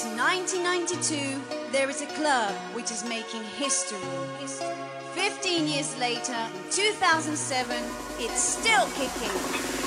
Since 1992, there is a club which is making history. 15 years later, in 2007, it's still kicking.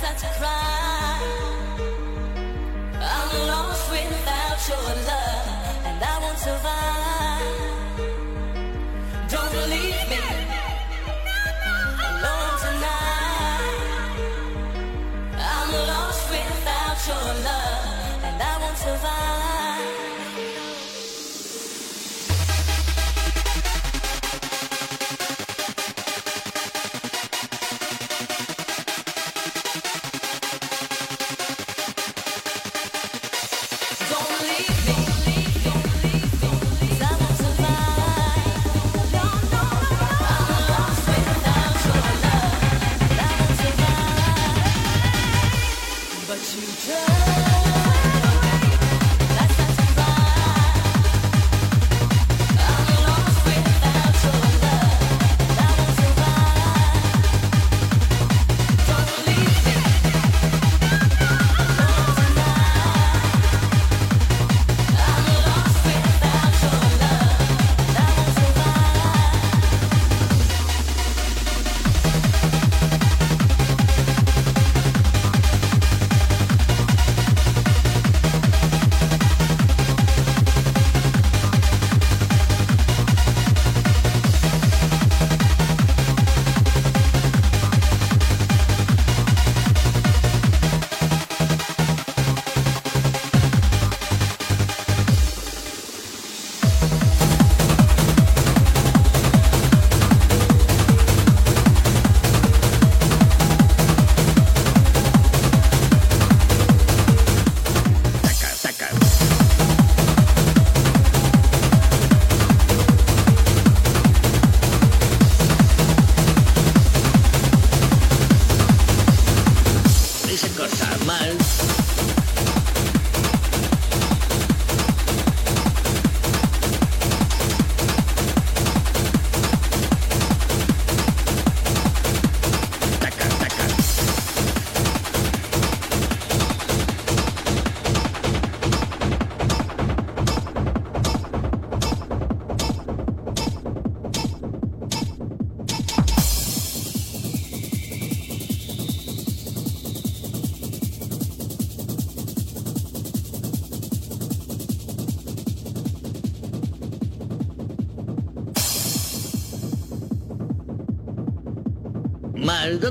such a crime.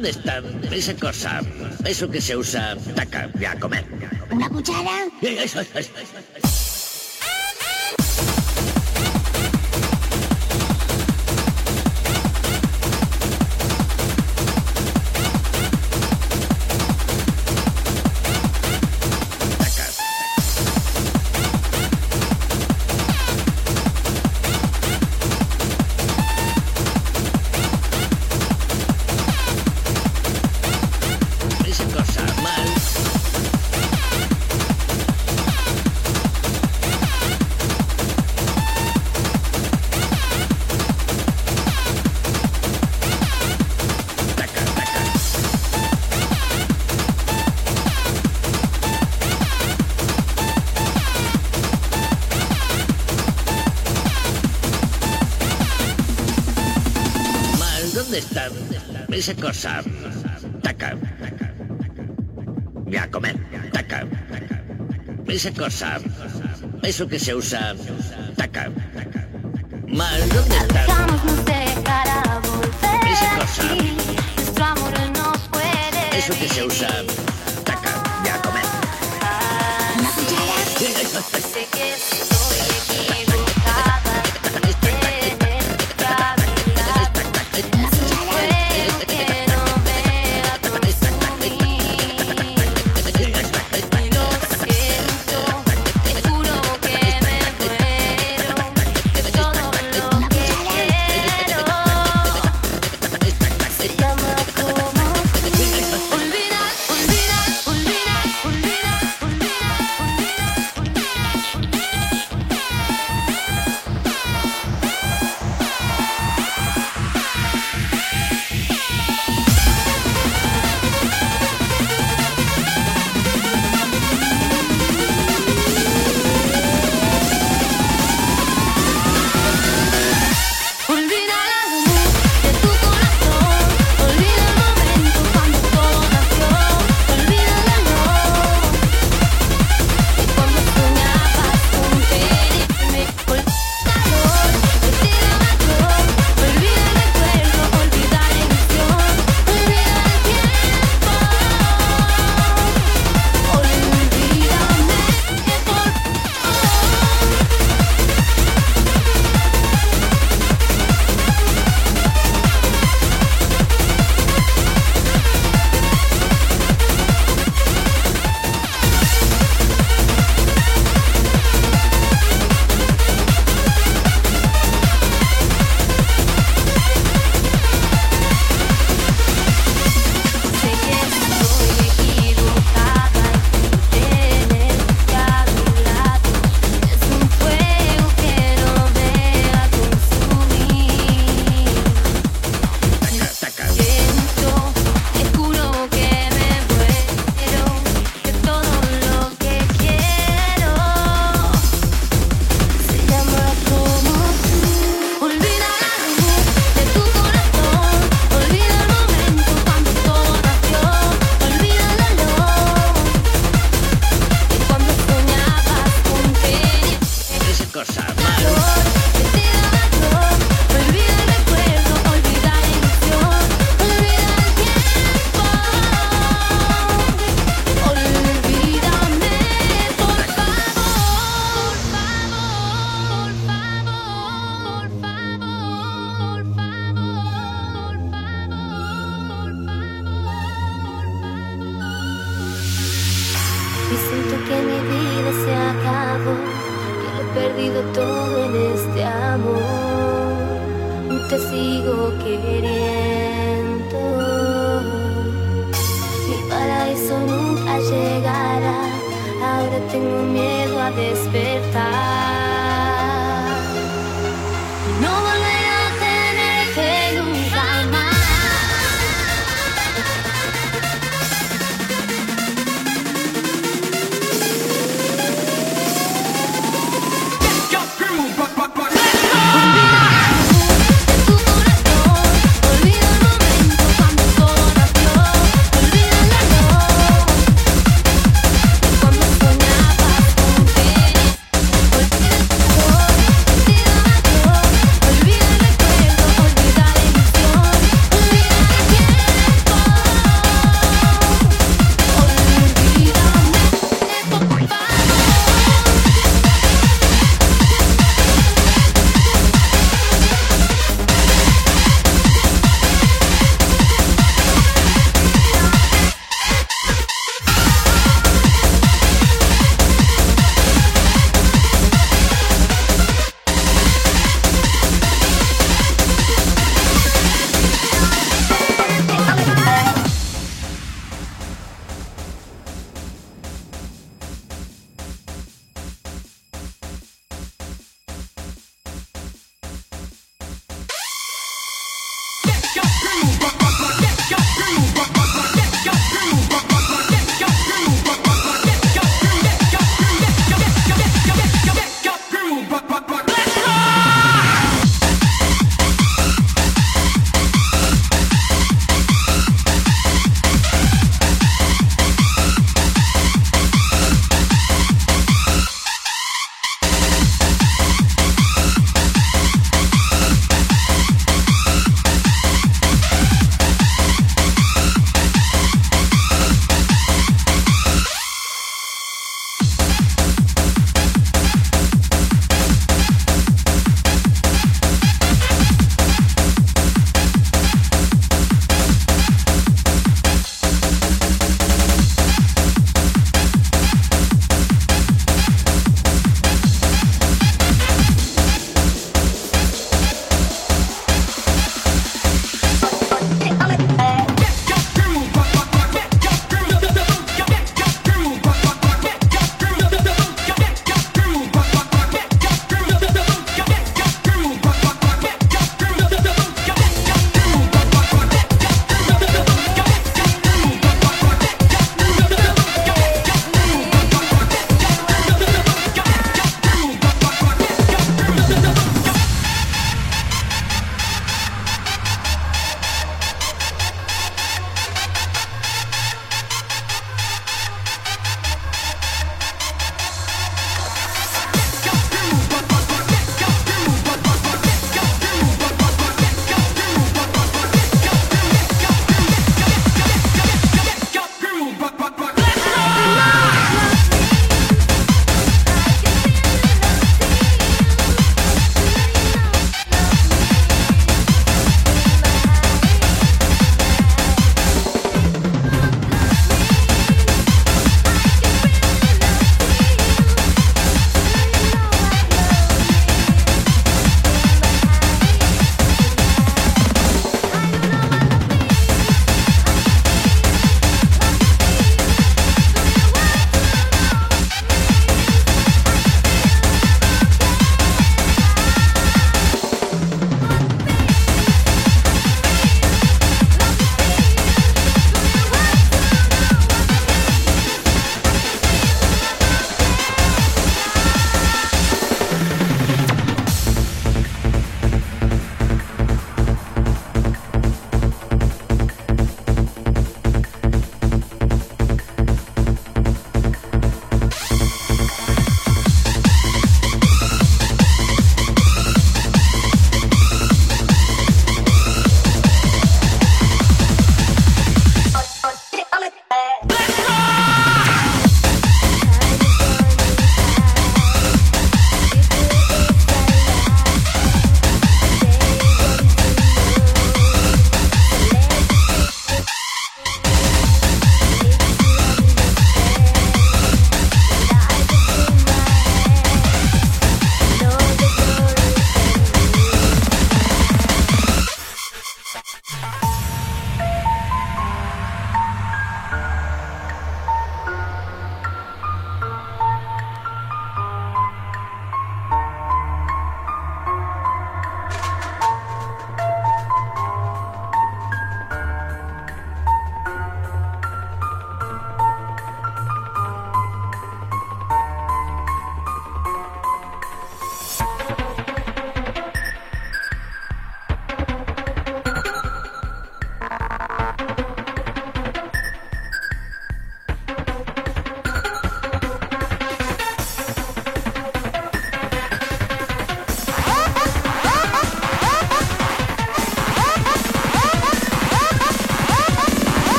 ¿Dónde está esa cosa? Eso que se usa taca a comer. ¿Una cuchara? esa cosa? Taca. Ya comer. Taca. taca, Esa cosa. Eso que se usa. Taca. Mal, ¿dónde está? nos dejará volver. Esa cosa. Nuestro amor nos puede. Eso que se usa. Taca. Ya comer. Ah,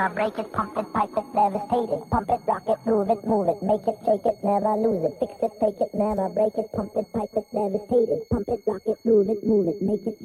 gonna break it, pump it, pipe it, devastate it, pump it, rock it, move it, move it, make it, shake it, never lose it, fix it, take it, never break it, pump it, pipe it, devastate it, pump it, rock it, move it, move it, make it,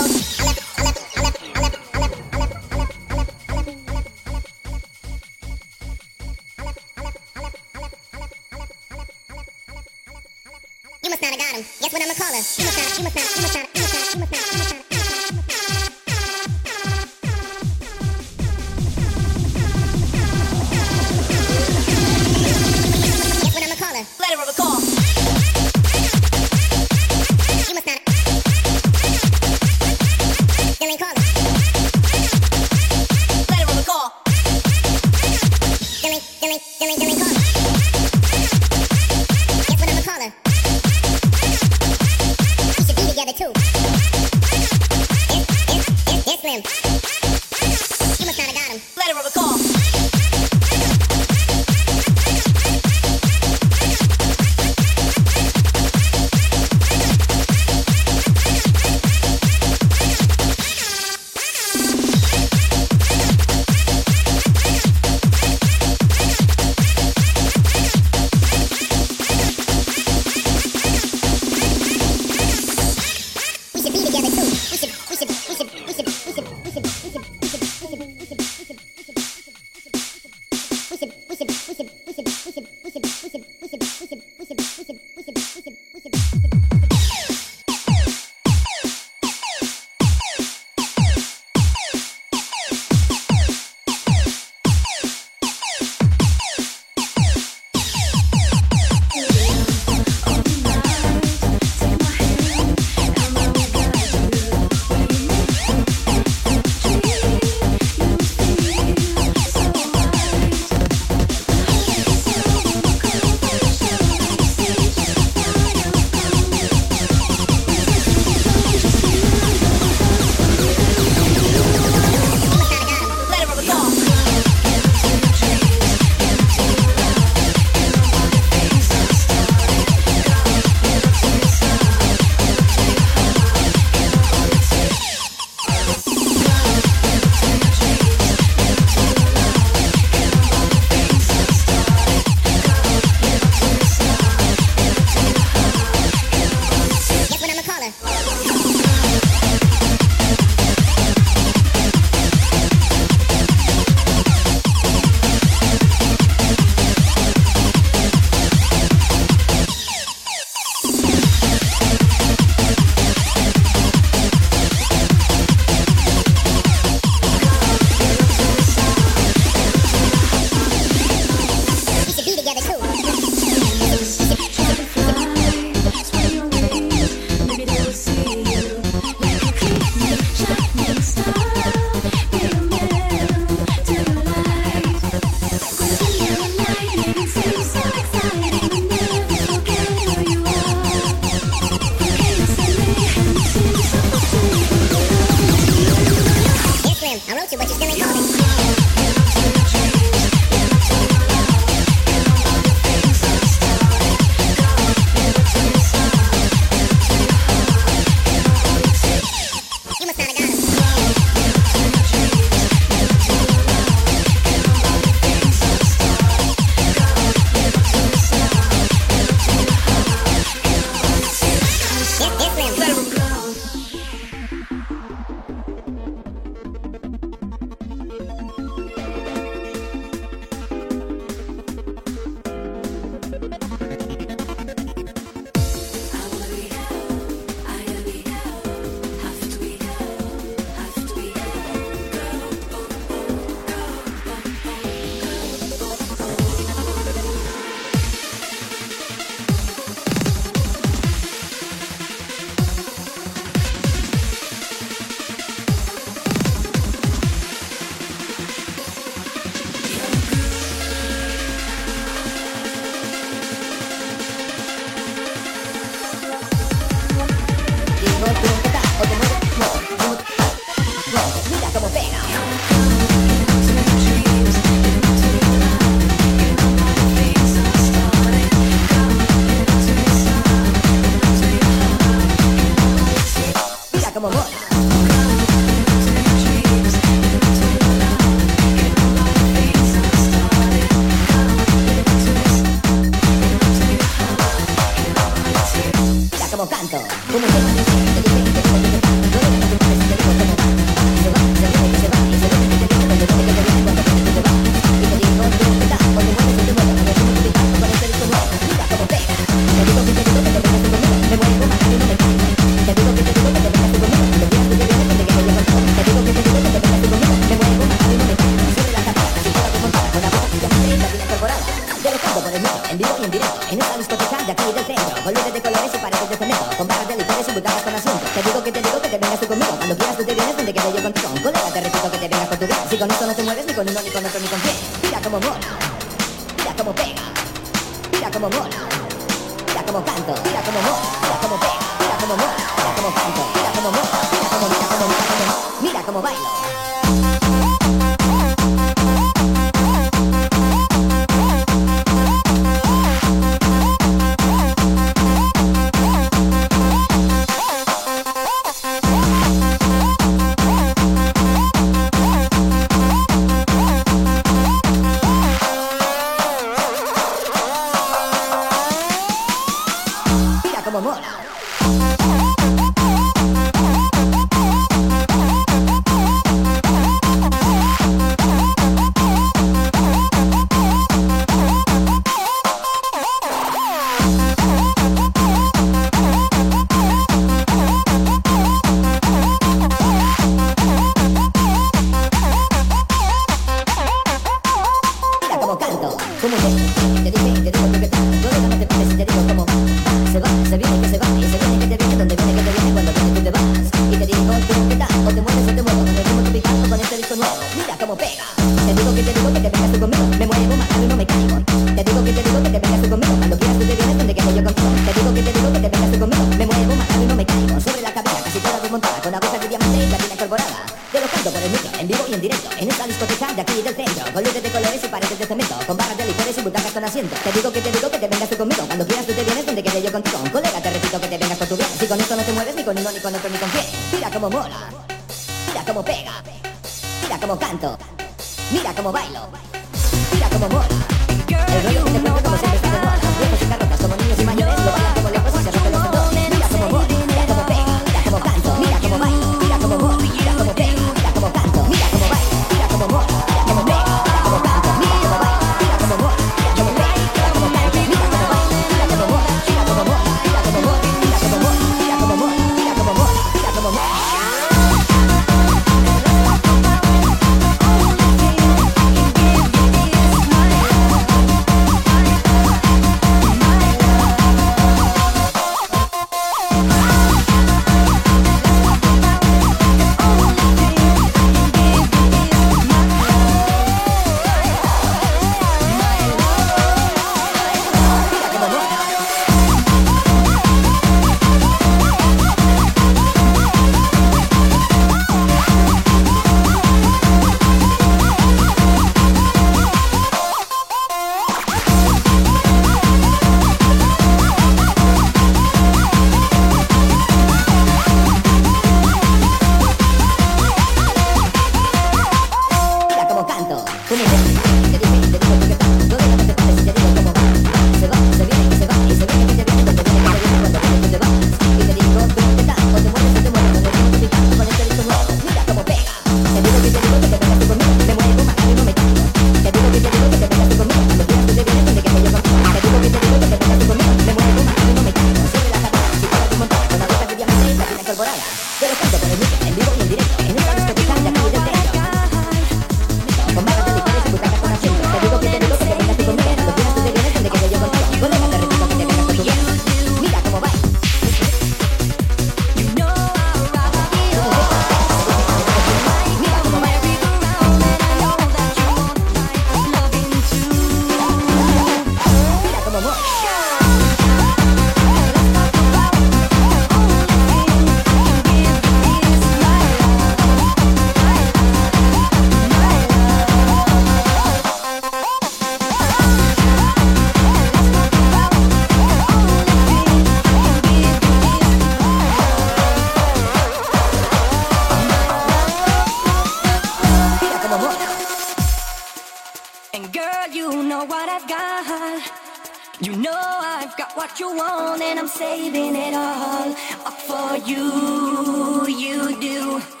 what you want, and I'm saving it all up for you. You do.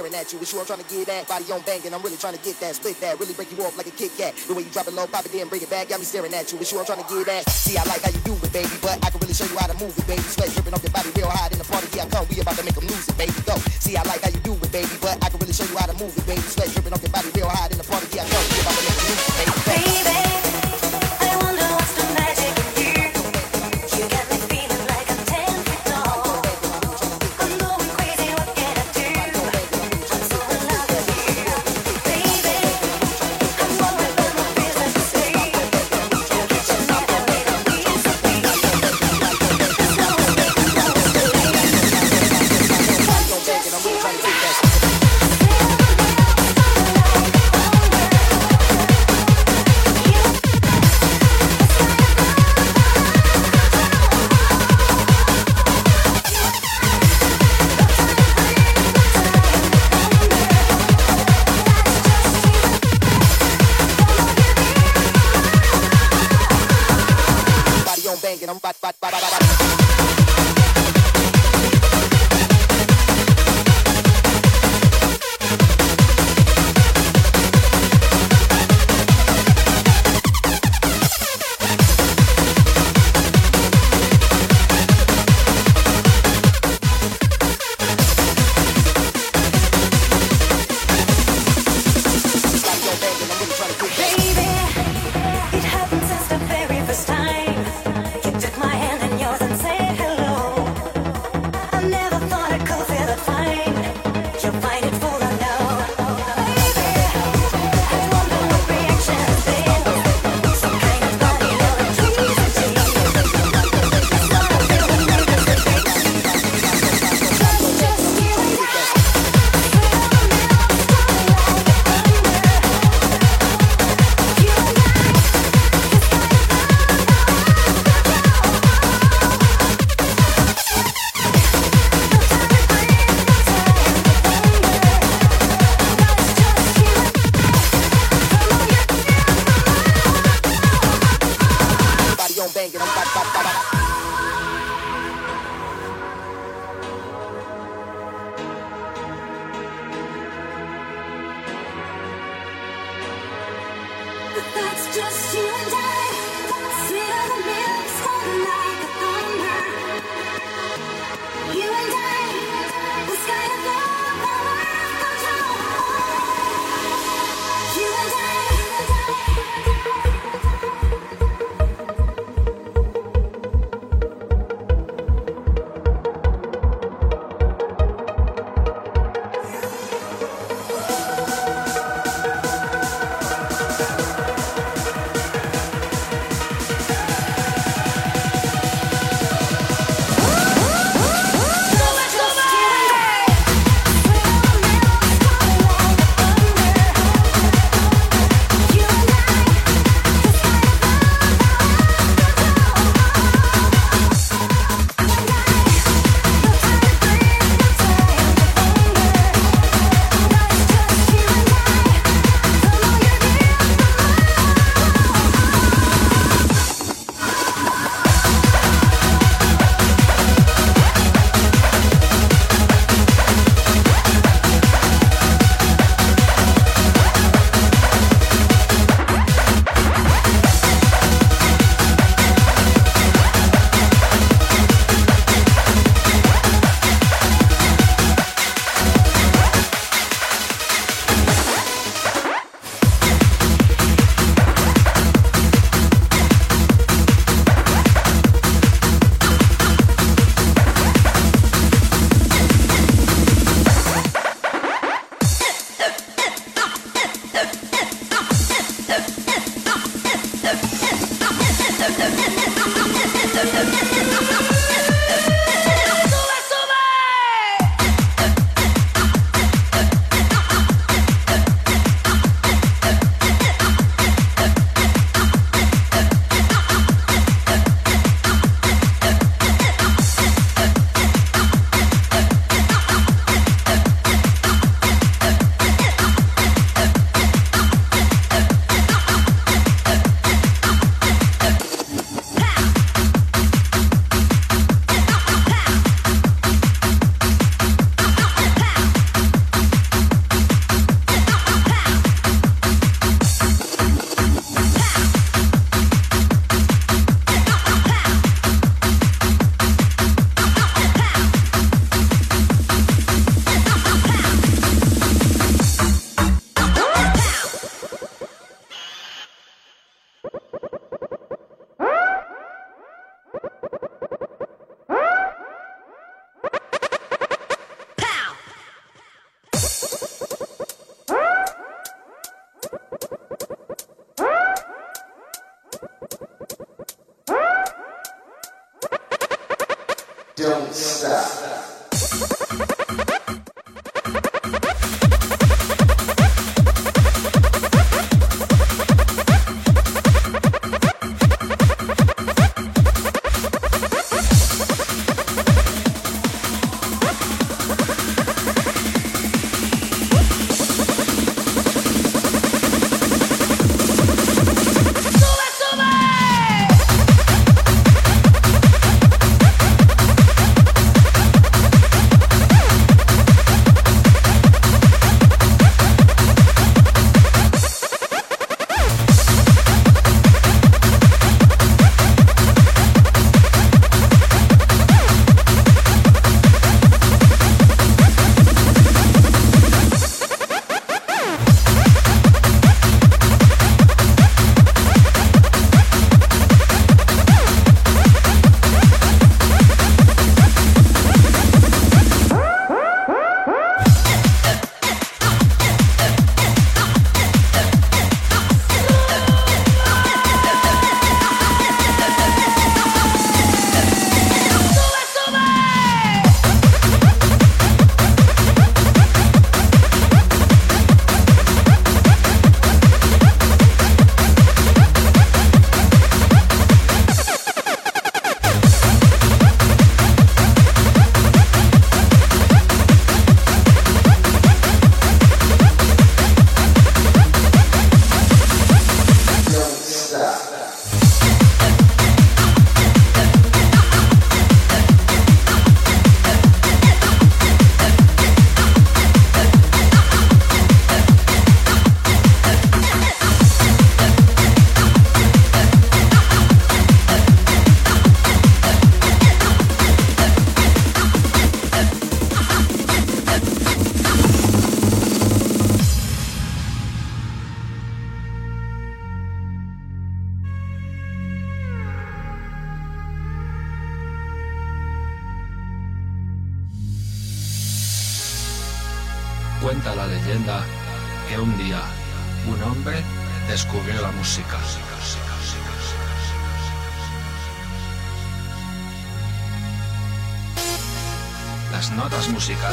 staring at you. It's you I'm trying to get that body on banging. I'm really trying to get that split that. Really break you off like a Kit Kat. The way you drop it low, pop it, then bring it back. Got me staring at you. It's you I'm trying to get that. See, I like how you do it, baby, but I can really show you how to move it, baby. Sweat dripping off your body real hot in the party. Yeah, I come. We about to make them lose it.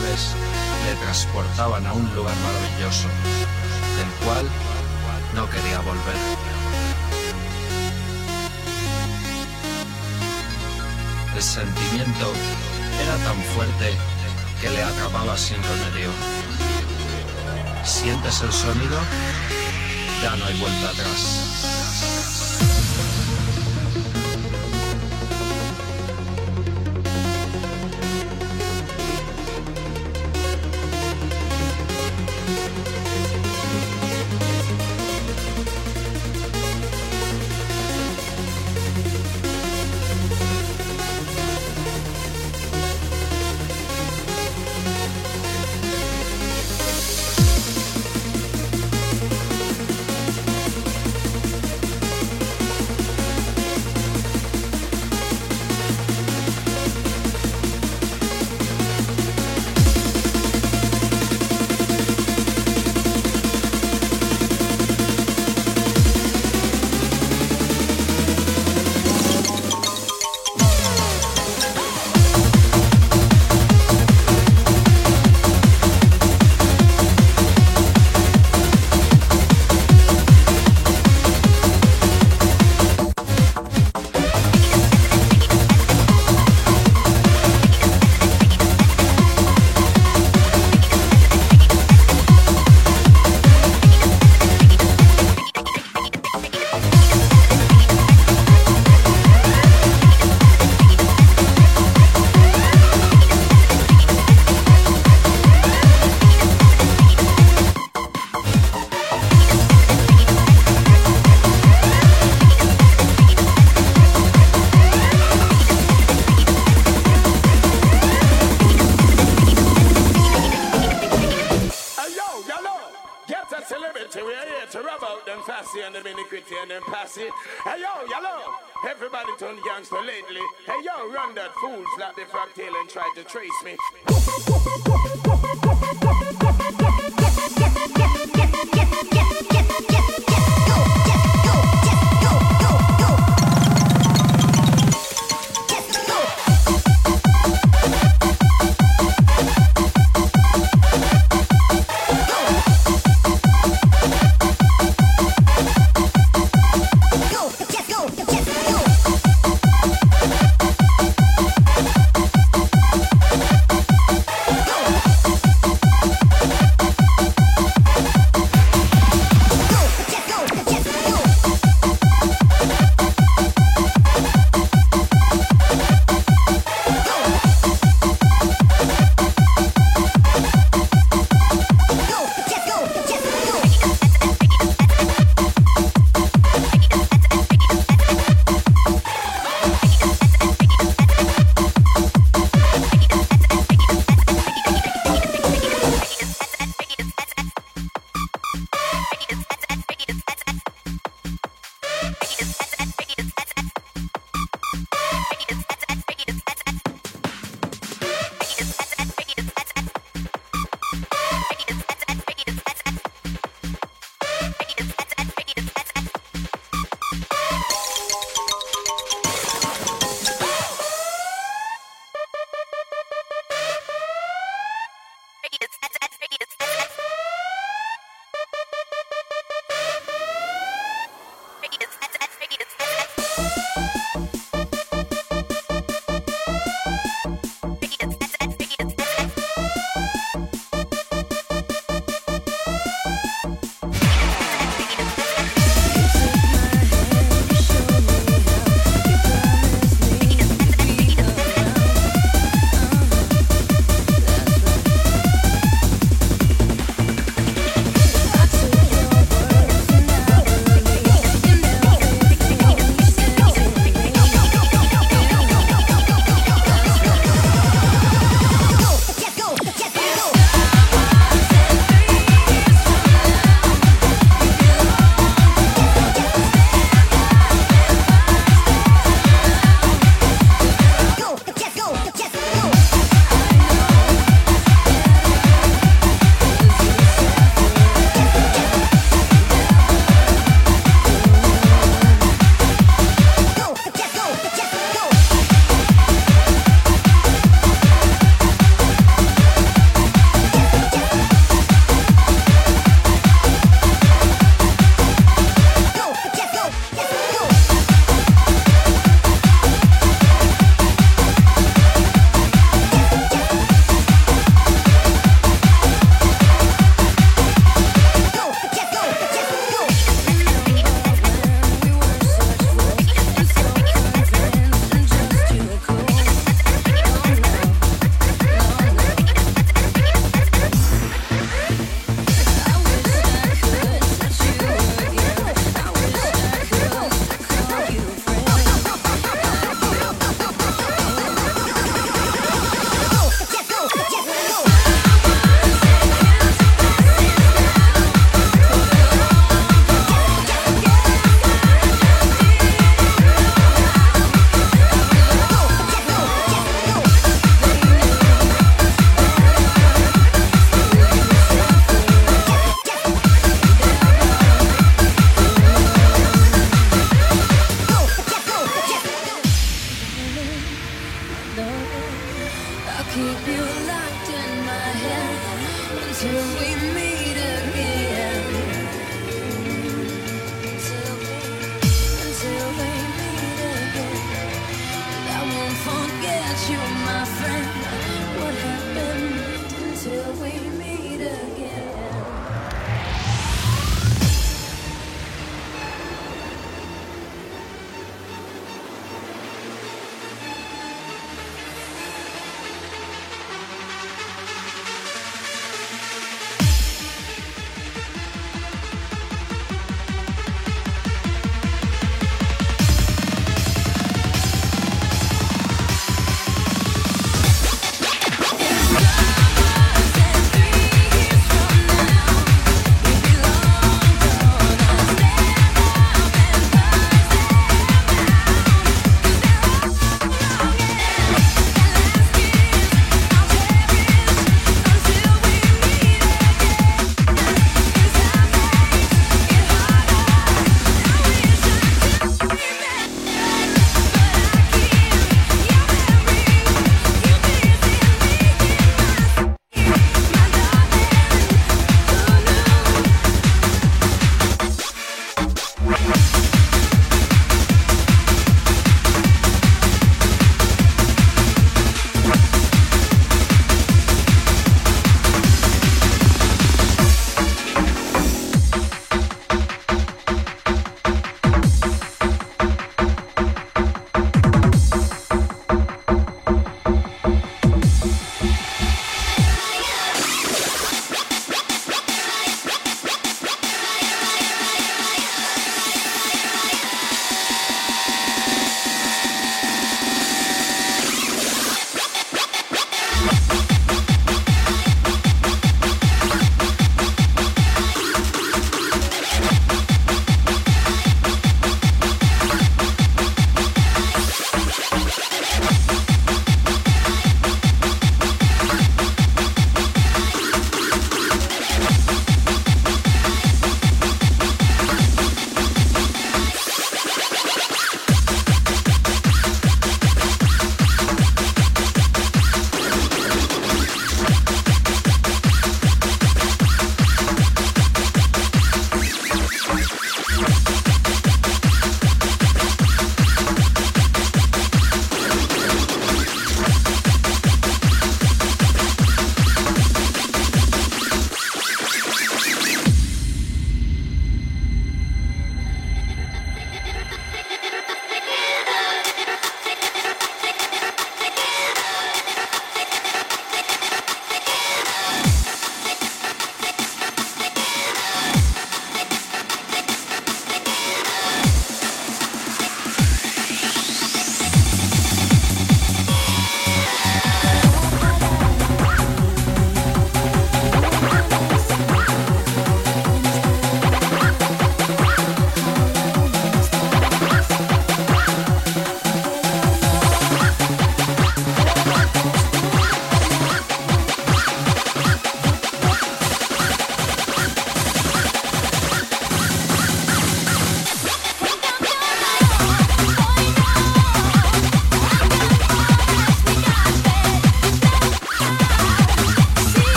Le transportaban a un lugar maravilloso, del cual no quería volver. El sentimiento era tan fuerte que le atrapaba sin remedio. ¿Sientes el sonido? Ya no hay vuelta atrás.